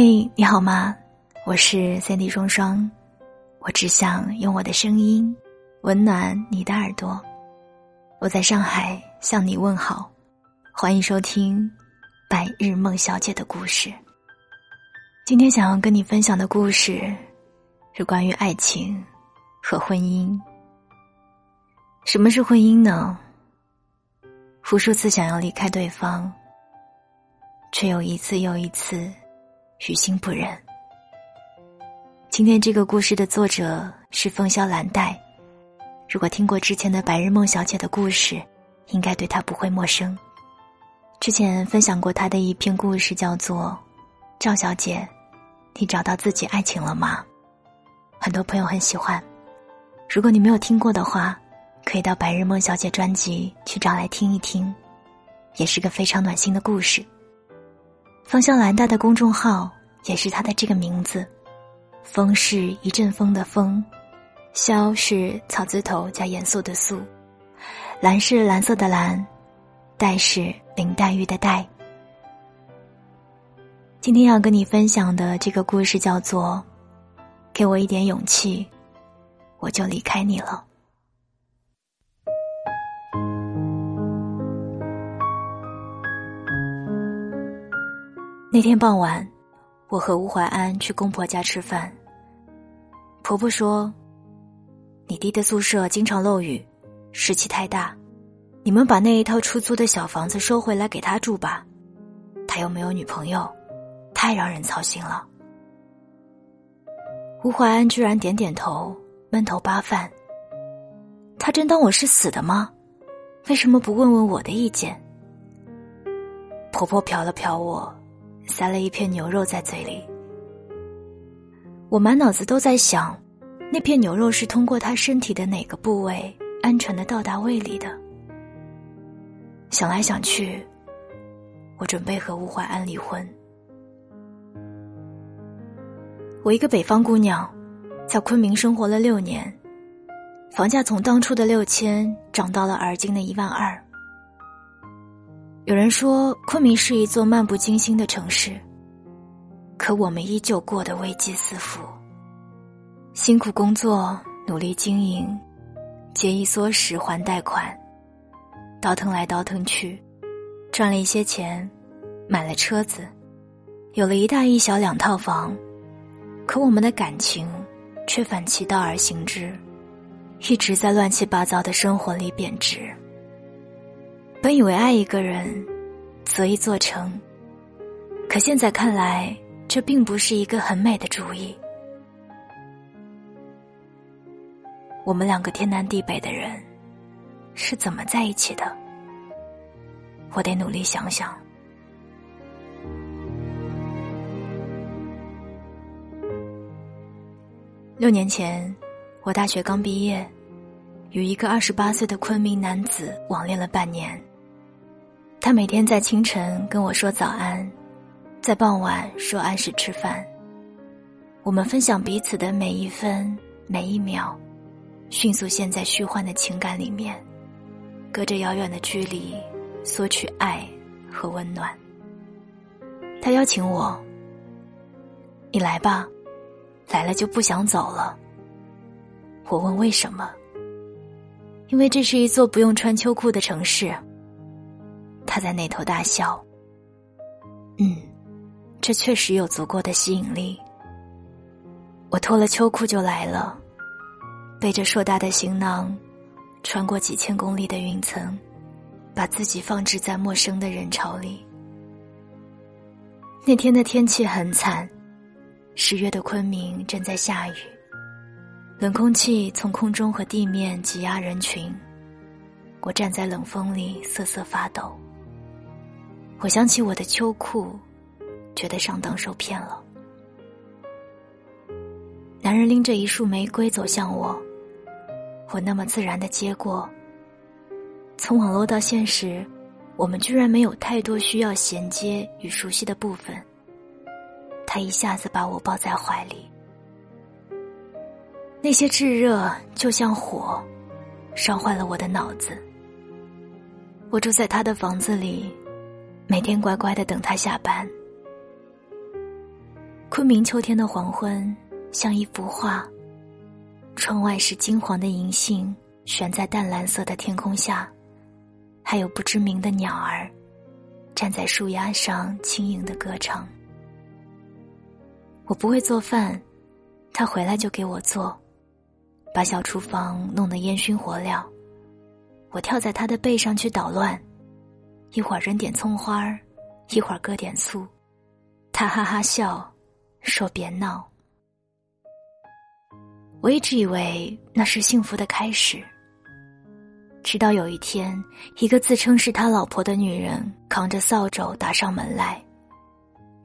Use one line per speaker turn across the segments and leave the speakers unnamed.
嘿，你好吗？我是三 D 双双，我只想用我的声音温暖你的耳朵。我在上海向你问好，欢迎收听《白日梦小姐的故事》。今天想要跟你分享的故事是关于爱情和婚姻。什么是婚姻呢？无数次想要离开对方，却又一次又一次。于心不忍。今天这个故事的作者是风萧兰黛，如果听过之前的白日梦小姐的故事，应该对她不会陌生。之前分享过她的一篇故事，叫做《赵小姐，你找到自己爱情了吗？》很多朋友很喜欢。如果你没有听过的话，可以到白日梦小姐专辑去找来听一听，也是个非常暖心的故事。风萧兰黛的公众号也是他的这个名字，风是一阵风的风，萧是草字头加严肃的肃，蓝是蓝色的蓝，黛是林黛玉的黛。今天要跟你分享的这个故事叫做《给我一点勇气，我就离开你了》。那天傍晚，我和吴怀安去公婆家吃饭。婆婆说：“你弟的宿舍经常漏雨，湿气太大，你们把那一套出租的小房子收回来给他住吧。他又没有女朋友，太让人操心了。”吴怀安居然点点头，闷头扒饭。他真当我是死的吗？为什么不问问我的意见？婆婆瞟了瞟我。塞了一片牛肉在嘴里，我满脑子都在想，那片牛肉是通过他身体的哪个部位安全的到达胃里的。想来想去，我准备和吴怀安离婚。我一个北方姑娘，在昆明生活了六年，房价从当初的六千涨到了而今的一万二。有人说昆明是一座漫不经心的城市，可我们依旧过得危机四伏。辛苦工作，努力经营，节衣缩食还贷款，倒腾来倒腾去，赚了一些钱，买了车子，有了一大一小两套房，可我们的感情却反其道而行之，一直在乱七八糟的生活里贬值。本以为爱一个人，择一座城。可现在看来，这并不是一个很美的主意。我们两个天南地北的人，是怎么在一起的？我得努力想想。六年前，我大学刚毕业，与一个二十八岁的昆明男子网恋了半年。他每天在清晨跟我说早安，在傍晚说按时吃饭。我们分享彼此的每一分每一秒，迅速陷在虚幻的情感里面，隔着遥远的距离索取爱和温暖。他邀请我：“你来吧，来了就不想走了。”我问为什么？因为这是一座不用穿秋裤的城市。他在那头大笑。嗯，这确实有足够的吸引力。我脱了秋裤就来了，背着硕大的行囊，穿过几千公里的云层，把自己放置在陌生的人潮里。那天的天气很惨，十月的昆明正在下雨，冷空气从空中和地面挤压人群，我站在冷风里瑟瑟发抖。我想起我的秋裤，觉得上当受骗了。男人拎着一束玫瑰走向我，我那么自然的接过。从网络到现实，我们居然没有太多需要衔接与熟悉的部分。他一下子把我抱在怀里，那些炙热就像火，烧坏了我的脑子。我住在他的房子里。每天乖乖的等他下班。昆明秋天的黄昏像一幅画，窗外是金黄的银杏悬在淡蓝色的天空下，还有不知名的鸟儿站在树丫上轻盈的歌唱。我不会做饭，他回来就给我做，把小厨房弄得烟熏火燎。我跳在他的背上去捣乱，一会儿扔点葱花儿，一会儿搁点醋，他哈哈笑，说别闹。我一直以为那是幸福的开始，直到有一天，一个自称是他老婆的女人扛着扫帚打上门来，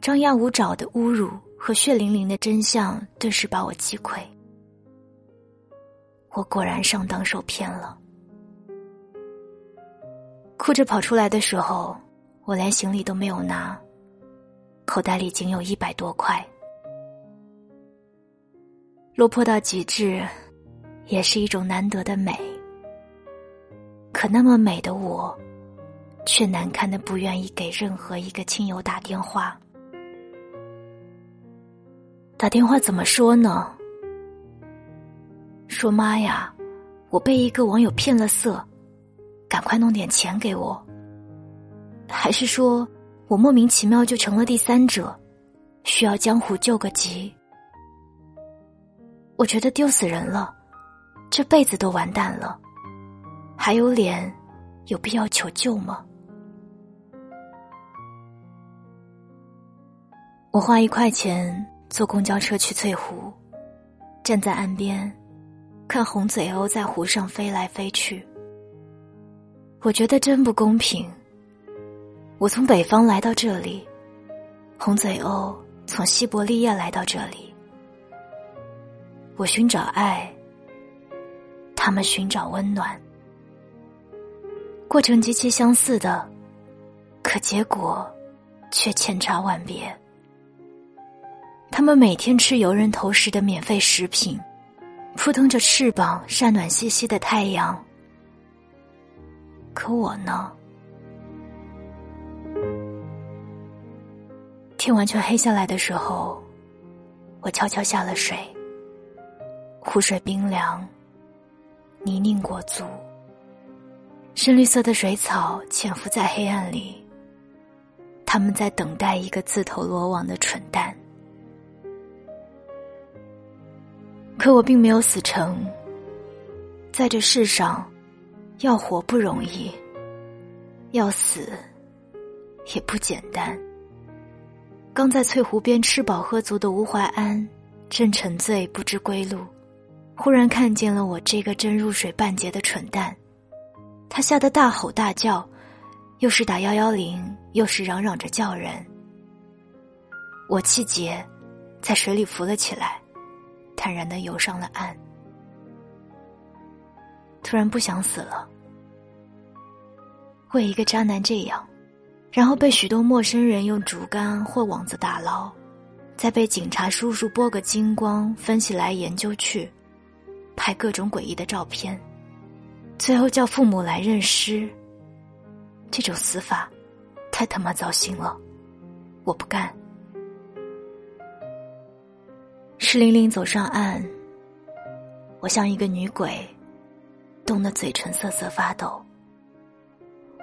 张牙舞爪的侮辱和血淋淋的真相顿时把我击溃。我果然上当受骗了。哭着跑出来的时候，我连行李都没有拿，口袋里仅有一百多块。落魄到极致，也是一种难得的美。可那么美的我，却难堪的不愿意给任何一个亲友打电话。打电话怎么说呢？说妈呀，我被一个网友骗了色。赶快弄点钱给我，还是说我莫名其妙就成了第三者，需要江湖救个急？我觉得丢死人了，这辈子都完蛋了，还有脸，有必要求救吗？我花一块钱坐公交车去翠湖，站在岸边，看红嘴鸥在湖上飞来飞去。我觉得真不公平。我从北方来到这里，红嘴鸥从西伯利亚来到这里。我寻找爱，他们寻找温暖，过程极其相似的，可结果却千差万别。他们每天吃游人投食的免费食品，扑腾着翅膀晒暖兮兮的太阳。可我呢？天完全黑下来的时候，我悄悄下了水。湖水冰凉，泥泞裹足，深绿色的水草潜伏在黑暗里。他们在等待一个自投罗网的蠢蛋。可我并没有死成，在这世上。要活不容易，要死也不简单。刚在翠湖边吃饱喝足的吴怀安，正沉醉不知归路，忽然看见了我这个正入水半截的蠢蛋，他吓得大吼大叫，又是打幺幺零，又是嚷嚷着叫人。我气结，在水里浮了起来，坦然的游上了岸。突然不想死了。为一个渣男这样，然后被许多陌生人用竹竿或网子打捞，再被警察叔叔拨个精光分析来研究去，拍各种诡异的照片，最后叫父母来认尸。这种死法，太他妈糟心了，我不干。湿淋淋走上岸，我像一个女鬼，冻得嘴唇瑟瑟发抖。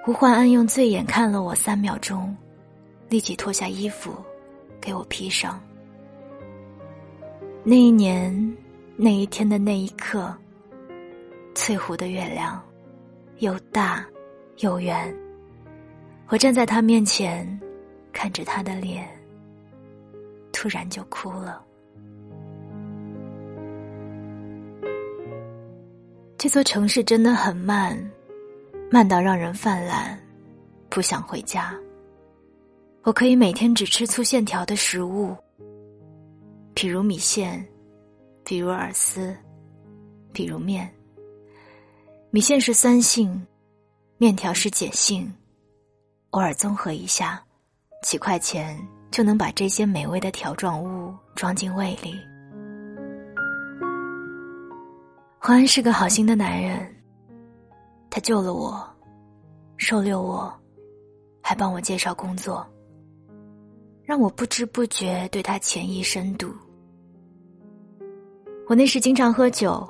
吴焕安用醉眼看了我三秒钟，立即脱下衣服，给我披上。那一年，那一天的那一刻，翠湖的月亮，又大，又圆。我站在他面前，看着他的脸，突然就哭了。这座城市真的很慢。慢到让人犯懒，不想回家。我可以每天只吃粗线条的食物，比如米线，比如饵丝，比如面。米线是酸性，面条是碱性，偶尔综合一下，几块钱就能把这些美味的条状物装进胃里。黄安是个好心的男人。他救了我，收留我，还帮我介绍工作，让我不知不觉对他潜意深度。我那时经常喝酒，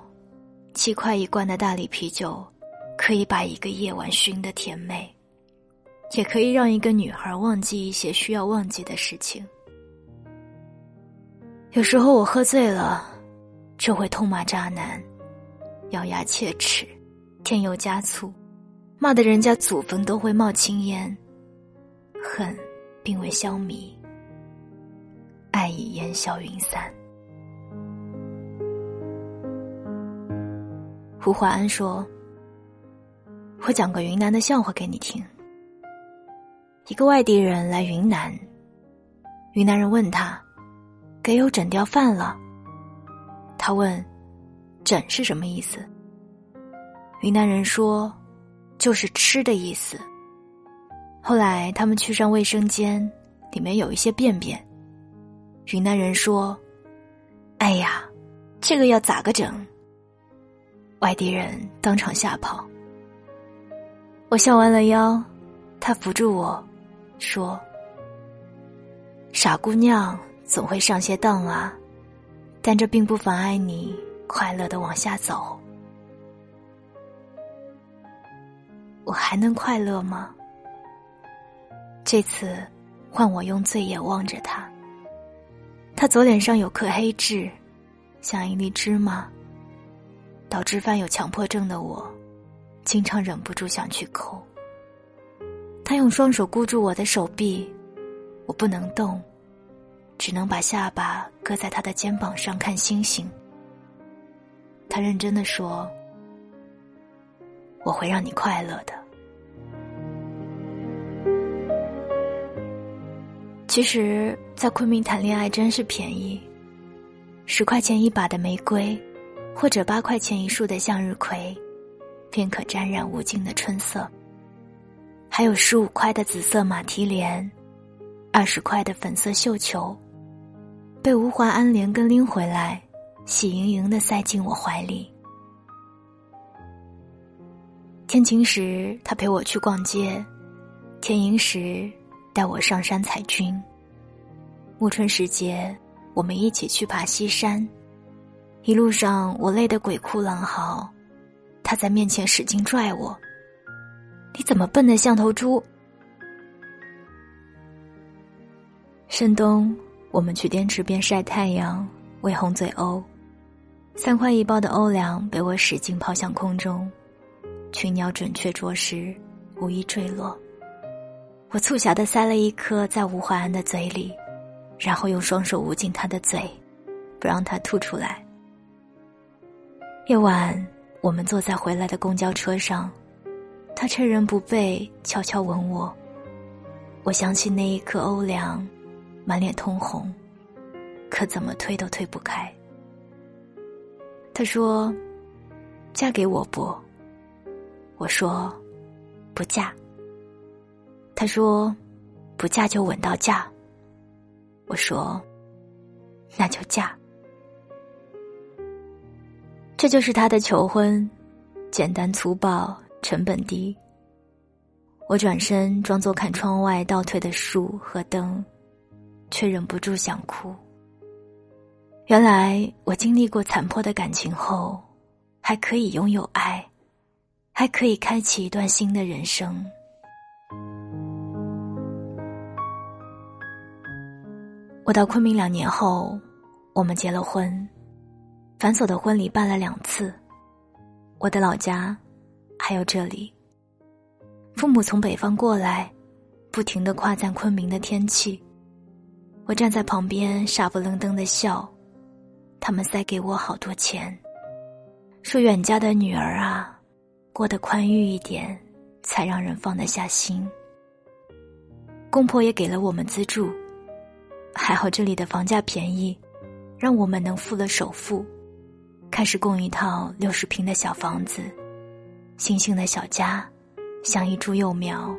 七块一罐的大理啤酒，可以把一个夜晚熏得甜美，也可以让一个女孩忘记一些需要忘记的事情。有时候我喝醉了，就会痛骂渣男，咬牙切齿，添油加醋，骂得人家祖坟都会冒青烟。恨并未消弭，爱已烟消云散。胡怀安说：“我讲个云南的笑话给你听。一个外地人来云南，云南人问他。”给有整掉饭了。他问：“整是什么意思？”云南人说：“就是吃的意思。”后来他们去上卫生间，里面有一些便便。云南人说：“哎呀，这个要咋个整？”外地人当场吓跑。我笑弯了腰，他扶住我说：“傻姑娘。”总会上些当啊，但这并不妨碍你快乐的往下走。我还能快乐吗？这次换我用醉眼望着他，他左脸上有颗黑痣，像一粒芝麻。导致犯有强迫症的我，经常忍不住想去抠。他用双手箍住我的手臂，我不能动。只能把下巴搁在他的肩膀上看星星。他认真的说：“我会让你快乐的。”其实，在昆明谈恋爱真是便宜，十块钱一把的玫瑰，或者八块钱一束的向日葵，便可沾染无尽的春色。还有十五块的紫色马蹄莲，二十块的粉色绣球。被吴华安连根拎回来，喜盈盈的塞进我怀里。天晴时，他陪我去逛街；天阴时，带我上山采菌。暮春时节，我们一起去爬西山。一路上，我累得鬼哭狼嚎，他在面前使劲拽我：“你怎么笨得像头猪？”深冬。我们去滇池边晒太阳，喂红嘴鸥。三块一包的欧粮被我使劲抛向空中，群鸟准确啄食，无一坠落。我促狭的塞了一颗在吴怀安的嘴里，然后用双手捂紧他的嘴，不让他吐出来。夜晚，我们坐在回来的公交车上，他趁人不备，悄悄吻我。我想起那一颗欧良。满脸通红，可怎么推都推不开。他说：“嫁给我不？”我说：“不嫁。”他说：“不嫁就稳到嫁。”我说：“那就嫁。”这就是他的求婚，简单粗暴，成本低。我转身装作看窗外倒退的树和灯。却忍不住想哭。原来我经历过残破的感情后，还可以拥有爱，还可以开启一段新的人生。我到昆明两年后，我们结了婚，繁琐的婚礼办了两次，我的老家，还有这里。父母从北方过来，不停的夸赞昆明的天气。我站在旁边傻不愣登的笑，他们塞给我好多钱，说远嫁的女儿啊，过得宽裕一点，才让人放得下心。公婆也给了我们资助，还好这里的房价便宜，让我们能付了首付，开始供一套六十平的小房子，星星的小家，像一株幼苗，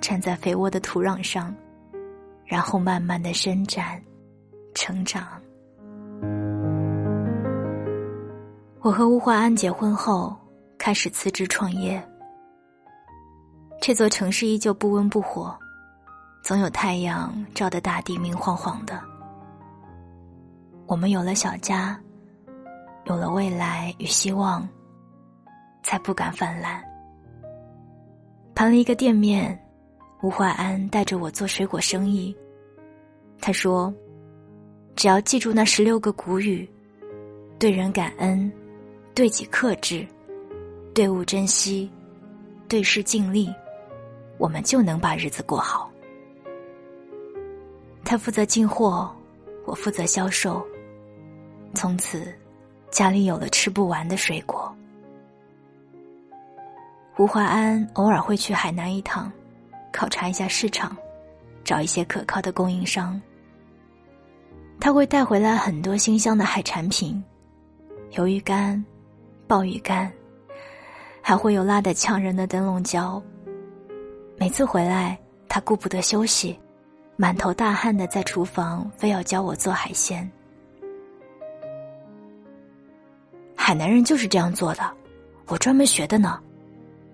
站在肥沃的土壤上。然后慢慢的伸展、成长。我和吴怀安结婚后，开始辞职创业。这座城市依旧不温不火，总有太阳照得大地明晃晃的。我们有了小家，有了未来与希望，才不敢泛滥。盘了一个店面，吴怀安带着我做水果生意。他说：“只要记住那十六个古语，对人感恩，对己克制，对物珍惜，对事尽力，我们就能把日子过好。”他负责进货，我负责销售。从此，家里有了吃不完的水果。吴华安偶尔会去海南一趟，考察一下市场，找一些可靠的供应商。他会带回来很多新鲜的海产品，鱿鱼干、鲍鱼干，还会有辣的呛人的灯笼椒。每次回来，他顾不得休息，满头大汗的在厨房非要教我做海鲜。海南人就是这样做的，我专门学的呢。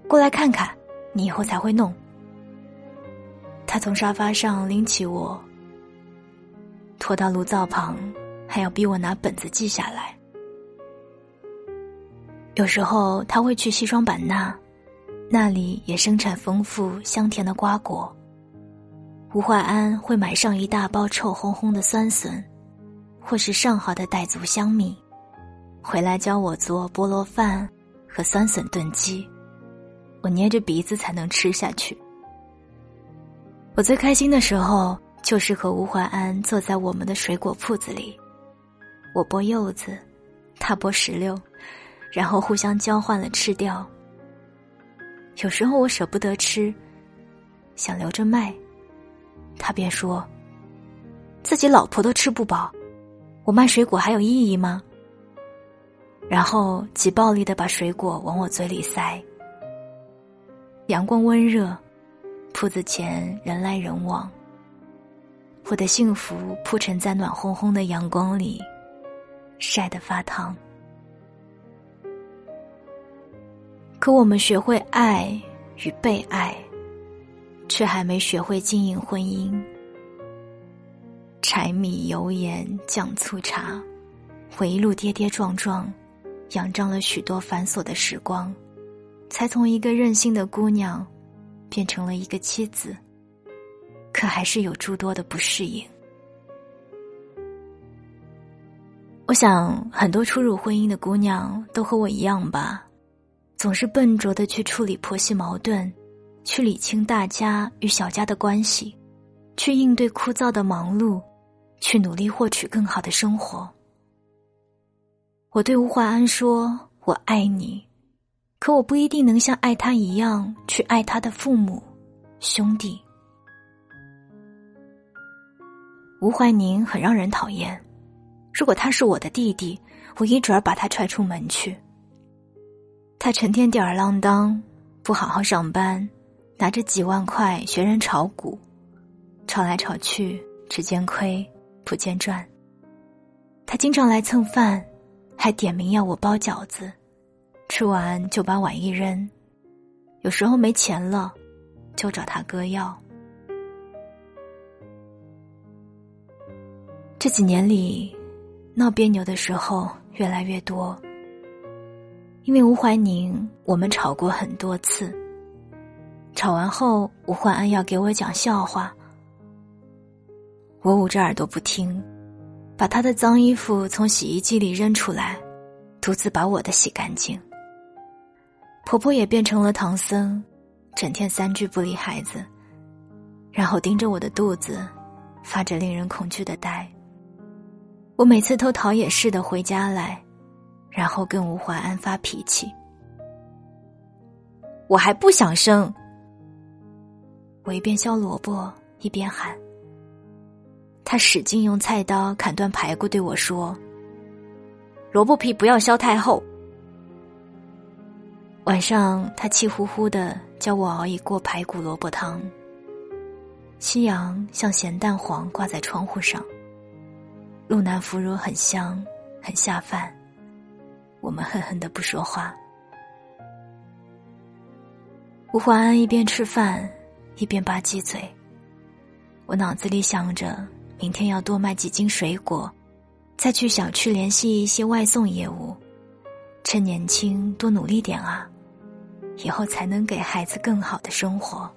过来看看，你以后才会弄。他从沙发上拎起我。拖到炉灶旁，还要逼我拿本子记下来。有时候他会去西双版纳，那里也生产丰富香甜的瓜果。吴怀安会买上一大包臭烘烘的酸笋，或是上好的傣族香米，回来教我做菠萝饭和酸笋炖鸡。我捏着鼻子才能吃下去。我最开心的时候。就是和吴怀安坐在我们的水果铺子里，我剥柚子，他剥石榴，然后互相交换了吃掉。有时候我舍不得吃，想留着卖，他便说：“自己老婆都吃不饱，我卖水果还有意义吗？”然后极暴力的把水果往我嘴里塞。阳光温热，铺子前人来人往。我的幸福铺陈在暖烘烘的阳光里，晒得发烫。可我们学会爱与被爱，却还没学会经营婚姻。柴米油盐酱醋茶，我一路跌跌撞撞，仰仗了许多繁琐的时光，才从一个任性的姑娘，变成了一个妻子。可还是有诸多的不适应。我想，很多初入婚姻的姑娘都和我一样吧，总是笨拙的去处理婆媳矛盾，去理清大家与小家的关系，去应对枯燥的忙碌，去努力获取更好的生活。我对吴怀安说：“我爱你。”可我不一定能像爱他一样去爱他的父母、兄弟。吴怀宁很让人讨厌，如果他是我的弟弟，我一准儿把他踹出门去。他成天吊儿郎当，不好好上班，拿着几万块学人炒股，炒来炒去只见亏不见赚。他经常来蹭饭，还点名要我包饺子，吃完就把碗一扔。有时候没钱了，就找他哥要。这几年里，闹别扭的时候越来越多。因为吴怀宁，我们吵过很多次。吵完后，吴怀安要给我讲笑话，我捂着耳朵不听，把他的脏衣服从洗衣机里扔出来，独自把我的洗干净。婆婆也变成了唐僧，整天三句不离孩子，然后盯着我的肚子，发着令人恐惧的呆。我每次都逃也似的回家来，然后跟吴怀安发脾气。我还不想生。我一边削萝卜一边喊。他使劲用菜刀砍断排骨，对我说：“萝卜皮不要削太厚。”晚上，他气呼呼的教我熬一锅排骨萝卜汤。夕阳像咸蛋黄挂在窗户上。路南腐乳很香，很下饭。我们恨恨的不说话。吴怀安一边吃饭，一边吧唧嘴。我脑子里想着明天要多卖几斤水果，再去小区联系一些外送业务，趁年轻多努力点啊，以后才能给孩子更好的生活。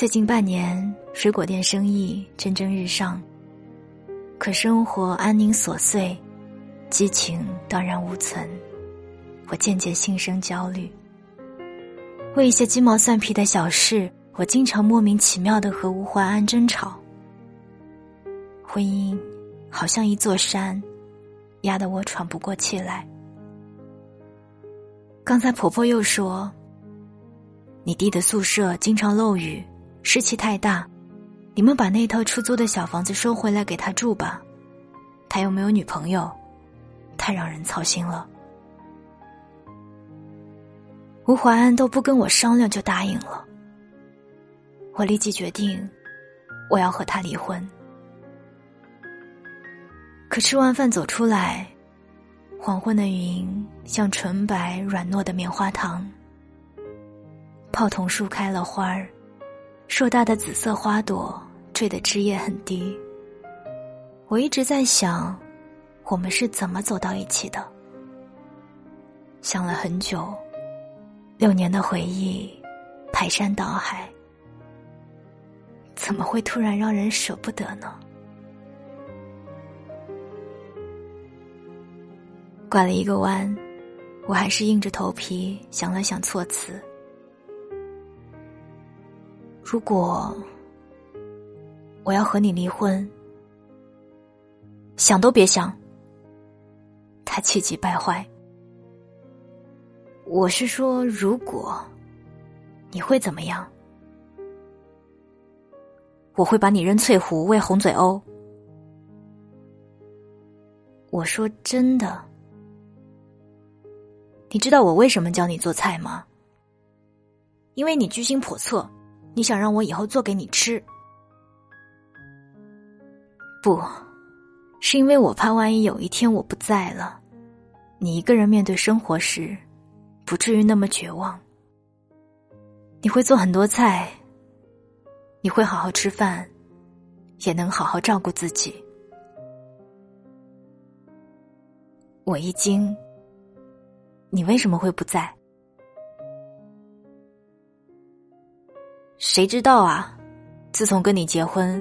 最近半年，水果店生意蒸蒸日上，可生活安宁琐碎，激情荡然无存。我渐渐心生焦虑。为一些鸡毛蒜皮的小事，我经常莫名其妙的和吴怀安争吵。婚姻好像一座山，压得我喘不过气来。刚才婆婆又说：“你弟的宿舍经常漏雨。”湿气太大，你们把那套出租的小房子收回来给他住吧。他又没有女朋友，太让人操心了。吴怀安都不跟我商量就答应了，我立即决定，我要和他离婚。可吃完饭走出来，黄昏的云像纯白软糯的棉花糖，泡桐树开了花儿。硕大的紫色花朵坠的枝叶很低。我一直在想，我们是怎么走到一起的？想了很久，六年的回忆排山倒海，怎么会突然让人舍不得呢？拐了一个弯，我还是硬着头皮想了想措辞。如果我要和你离婚，想都别想。他气急败坏。我是说，如果你会怎么样？我会把你扔翠湖喂红嘴鸥。我说真的，你知道我为什么教你做菜吗？因为你居心叵测。你想让我以后做给你吃？不，是因为我怕万一有一天我不在了，你一个人面对生活时，不至于那么绝望。你会做很多菜，你会好好吃饭，也能好好照顾自己。我一惊，你为什么会不在？谁知道啊！自从跟你结婚，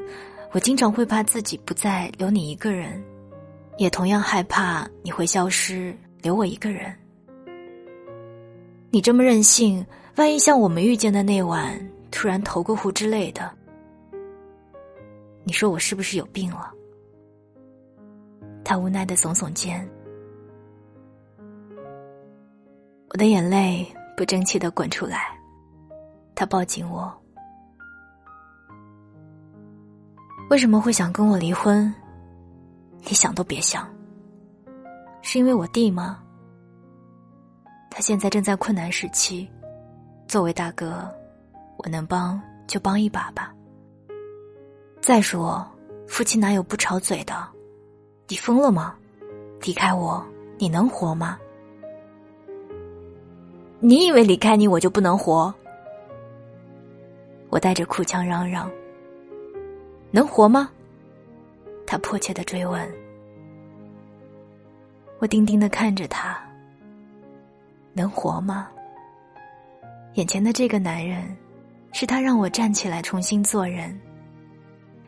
我经常会怕自己不在，留你一个人，也同样害怕你会消失，留我一个人。你这么任性，万一像我们遇见的那晚突然投个湖之类的，你说我是不是有病了？他无奈的耸耸肩，我的眼泪不争气的滚出来，他抱紧我。为什么会想跟我离婚？你想都别想。是因为我弟吗？他现在正在困难时期，作为大哥，我能帮就帮一把吧。再说，夫妻哪有不吵嘴的？你疯了吗？离开我，你能活吗？你以为离开你我就不能活？我带着哭腔嚷嚷。能活吗？他迫切的追问。我定定的看着他。能活吗？眼前的这个男人，是他让我站起来重新做人，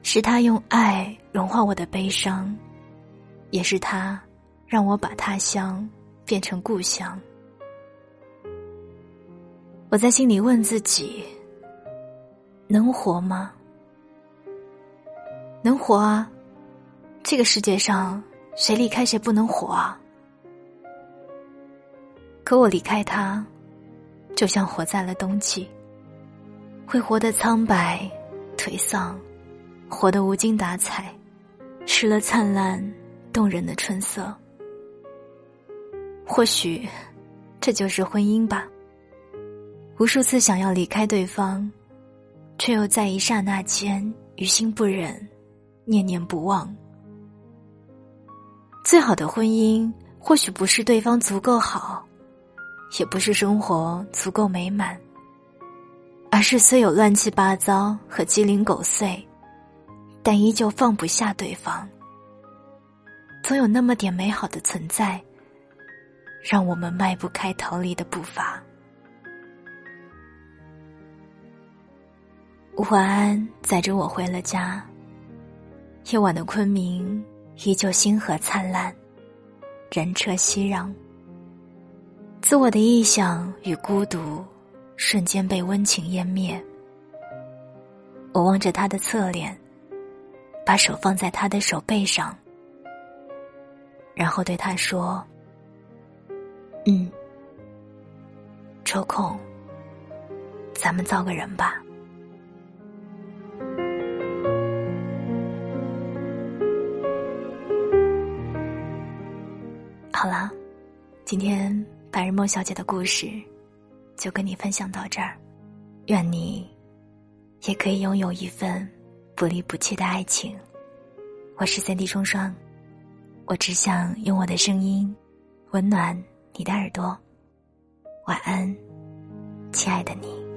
是他用爱融化我的悲伤，也是他让我把他乡变成故乡。我在心里问自己：能活吗？能活啊！这个世界上谁离开谁不能活啊？可我离开他，就像活在了冬季，会活得苍白、颓丧，活得无精打采，失了灿烂动人的春色。或许，这就是婚姻吧。无数次想要离开对方，却又在一刹那间于心不忍。念念不忘。最好的婚姻，或许不是对方足够好，也不是生活足够美满，而是虽有乱七八糟和鸡零狗碎，但依旧放不下对方。总有那么点美好的存在，让我们迈不开逃离的步伐。晚安，载着我回了家。夜晚的昆明依旧星河灿烂，人车熙攘。自我的臆想与孤独，瞬间被温情湮灭。我望着他的侧脸，把手放在他的手背上。然后对他说：“嗯，抽空，咱们造个人吧。”今天白日梦小姐的故事就跟你分享到这儿。愿你也可以拥有一份不离不弃的爱情。我是三 D 双双。我只想用我的声音，温暖你的耳朵。晚安，亲爱的你。